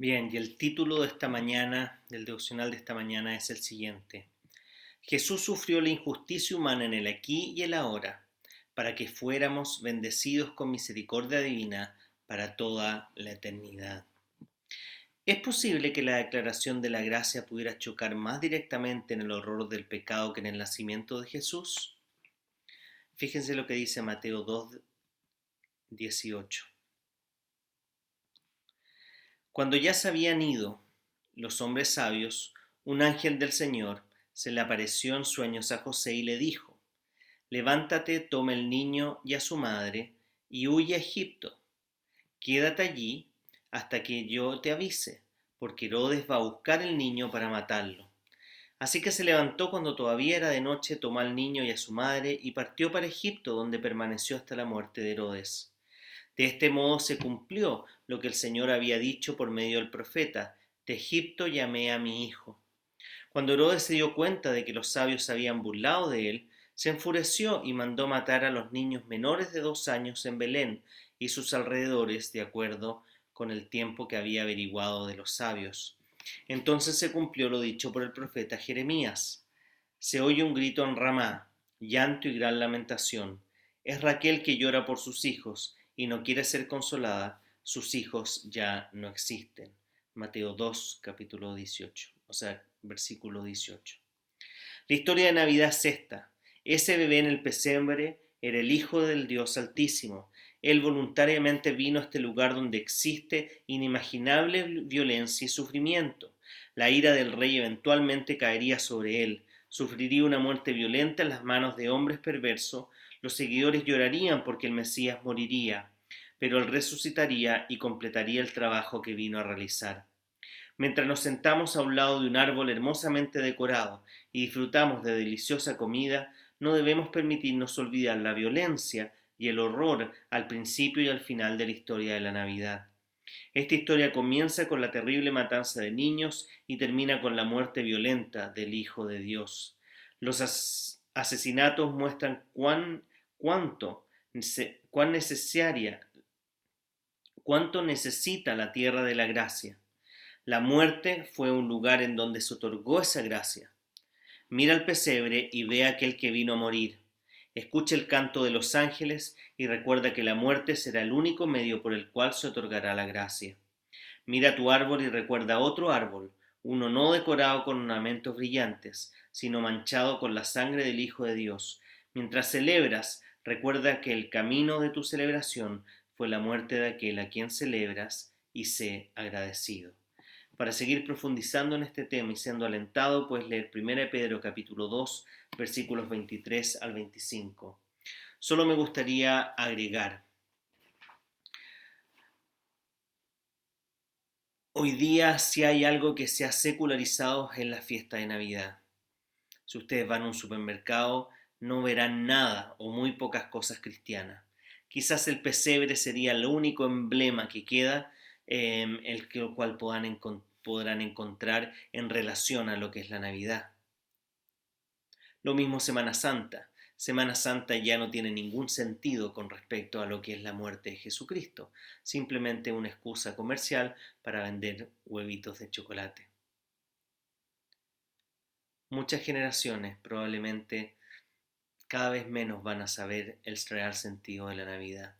Bien, y el título de esta mañana, del devocional de esta mañana, es el siguiente. Jesús sufrió la injusticia humana en el aquí y el ahora, para que fuéramos bendecidos con misericordia divina para toda la eternidad. ¿Es posible que la declaración de la gracia pudiera chocar más directamente en el horror del pecado que en el nacimiento de Jesús? Fíjense lo que dice Mateo 2, 18. Cuando ya se habían ido los hombres sabios, un ángel del Señor se le apareció en sueños a José y le dijo, Levántate, toma el niño y a su madre, y huye a Egipto. Quédate allí hasta que yo te avise, porque Herodes va a buscar el niño para matarlo. Así que se levantó cuando todavía era de noche, tomó al niño y a su madre, y partió para Egipto, donde permaneció hasta la muerte de Herodes. De este modo se cumplió lo que el Señor había dicho por medio del profeta, de Egipto llamé a mi hijo. Cuando Herodes se dio cuenta de que los sabios habían burlado de él, se enfureció y mandó matar a los niños menores de dos años en Belén y sus alrededores, de acuerdo con el tiempo que había averiguado de los sabios. Entonces se cumplió lo dicho por el profeta Jeremías. Se oye un grito en Ramá, llanto y gran lamentación. Es Raquel que llora por sus hijos y no quiere ser consolada, sus hijos ya no existen. Mateo 2, capítulo 18, o sea, versículo 18. La historia de Navidad es esta. Ese bebé en el pesebre era el Hijo del Dios Altísimo. Él voluntariamente vino a este lugar donde existe inimaginable violencia y sufrimiento. La ira del rey eventualmente caería sobre él, sufriría una muerte violenta en las manos de hombres perversos, los seguidores llorarían porque el Mesías moriría, pero él resucitaría y completaría el trabajo que vino a realizar. Mientras nos sentamos a un lado de un árbol hermosamente decorado y disfrutamos de deliciosa comida, no debemos permitirnos olvidar la violencia y el horror al principio y al final de la historia de la Navidad. Esta historia comienza con la terrible matanza de niños y termina con la muerte violenta del Hijo de Dios. Los asesinatos muestran cuán, cuánto, cuán necesaria, cuánto necesita la tierra de la gracia. La muerte fue un lugar en donde se otorgó esa gracia. Mira el pesebre y ve a aquel que vino a morir. Escucha el canto de los ángeles y recuerda que la muerte será el único medio por el cual se otorgará la gracia. Mira tu árbol y recuerda otro árbol, uno no decorado con ornamentos brillantes, sino manchado con la sangre del Hijo de Dios. Mientras celebras, recuerda que el camino de tu celebración fue la muerte de aquel a quien celebras y sé agradecido. Para seguir profundizando en este tema y siendo alentado, puedes leer 1 Pedro capítulo 2, versículos 23 al 25. Solo me gustaría agregar, hoy día si hay algo que se ha secularizado en la fiesta de Navidad. Si ustedes van a un supermercado, no verán nada o muy pocas cosas cristianas. Quizás el pesebre sería el único emblema que queda, em, el cual podrán encontrar en relación a lo que es la Navidad. Lo mismo Semana Santa. Semana Santa ya no tiene ningún sentido con respecto a lo que es la muerte de Jesucristo, simplemente una excusa comercial para vender huevitos de chocolate muchas generaciones probablemente cada vez menos van a saber el real sentido de la Navidad.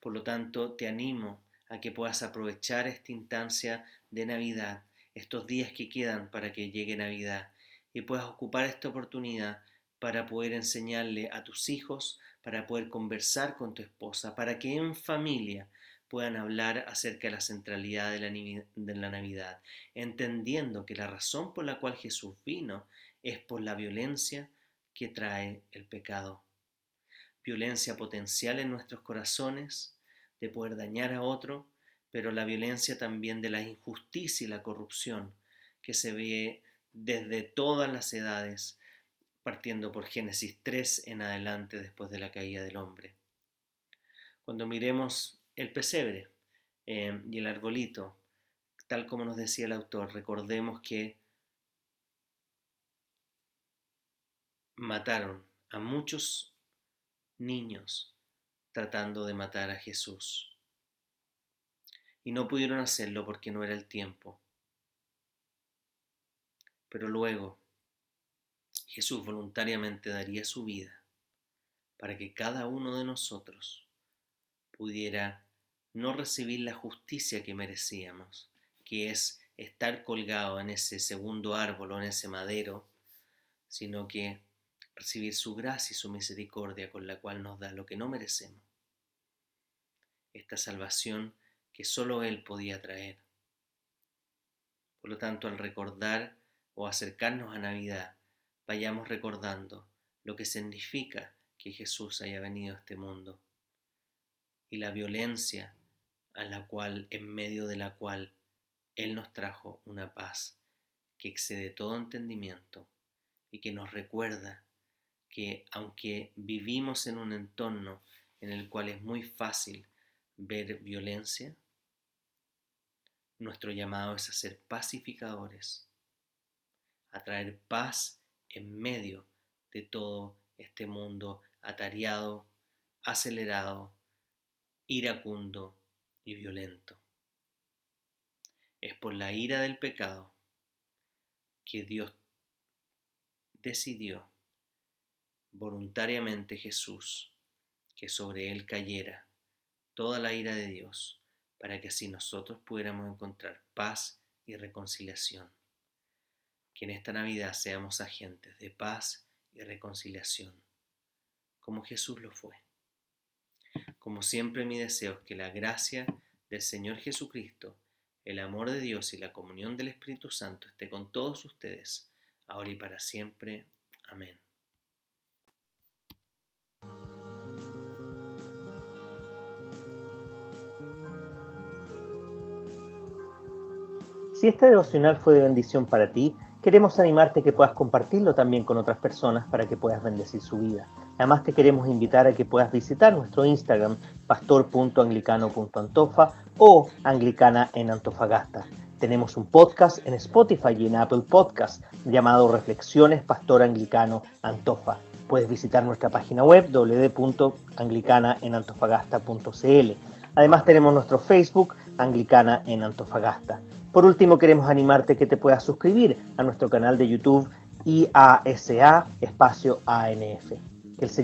Por lo tanto, te animo a que puedas aprovechar esta instancia de Navidad, estos días que quedan para que llegue Navidad, y puedas ocupar esta oportunidad para poder enseñarle a tus hijos, para poder conversar con tu esposa, para que en familia puedan hablar acerca de la centralidad de la, Navidad, entendiendo que la razón por la cual Jesús vino es por la violencia que trae el pecado. Violencia potencial en nuestros corazones, de poder dañar a otro, pero la violencia también de la injusticia y la corrupción que se ve desde todas las edades, partiendo por Génesis 3 en adelante después de la caída del hombre. Cuando miremos el pesebre eh, y el arbolito, tal como nos decía el autor, recordemos que mataron a muchos niños tratando de matar a Jesús. Y no pudieron hacerlo porque no era el tiempo. Pero luego Jesús voluntariamente daría su vida para que cada uno de nosotros pudiera no recibir la justicia que merecíamos, que es estar colgado en ese segundo árbol o en ese madero, sino que recibir su gracia y su misericordia con la cual nos da lo que no merecemos. Esta salvación que solo Él podía traer. Por lo tanto, al recordar o acercarnos a Navidad, vayamos recordando lo que significa que Jesús haya venido a este mundo y la violencia a la cual, en medio de la cual Él nos trajo una paz que excede todo entendimiento y que nos recuerda que aunque vivimos en un entorno en el cual es muy fácil ver violencia, nuestro llamado es a ser pacificadores, a traer paz en medio de todo este mundo atareado, acelerado, iracundo y violento. Es por la ira del pecado que Dios decidió voluntariamente Jesús que sobre él cayera toda la ira de Dios para que así nosotros pudiéramos encontrar paz y reconciliación. Que en esta Navidad seamos agentes de paz y reconciliación, como Jesús lo fue. Como siempre mi deseo es que la gracia del Señor Jesucristo, el amor de Dios y la comunión del Espíritu Santo esté con todos ustedes, ahora y para siempre. Amén. Si este devocional fue de bendición para ti, queremos animarte que puedas compartirlo también con otras personas para que puedas bendecir su vida. Además te queremos invitar a que puedas visitar nuestro Instagram pastor.anglicano.antofa o anglicana en Antofagasta. Tenemos un podcast en Spotify y en Apple Podcast llamado Reflexiones Pastor Anglicano Antofa. Puedes visitar nuestra página web www.anglicanaenantofagasta.cl. Además tenemos nuestro Facebook Anglicana en Antofagasta. Por último, queremos animarte que te puedas suscribir a nuestro canal de YouTube IASA Espacio ANF.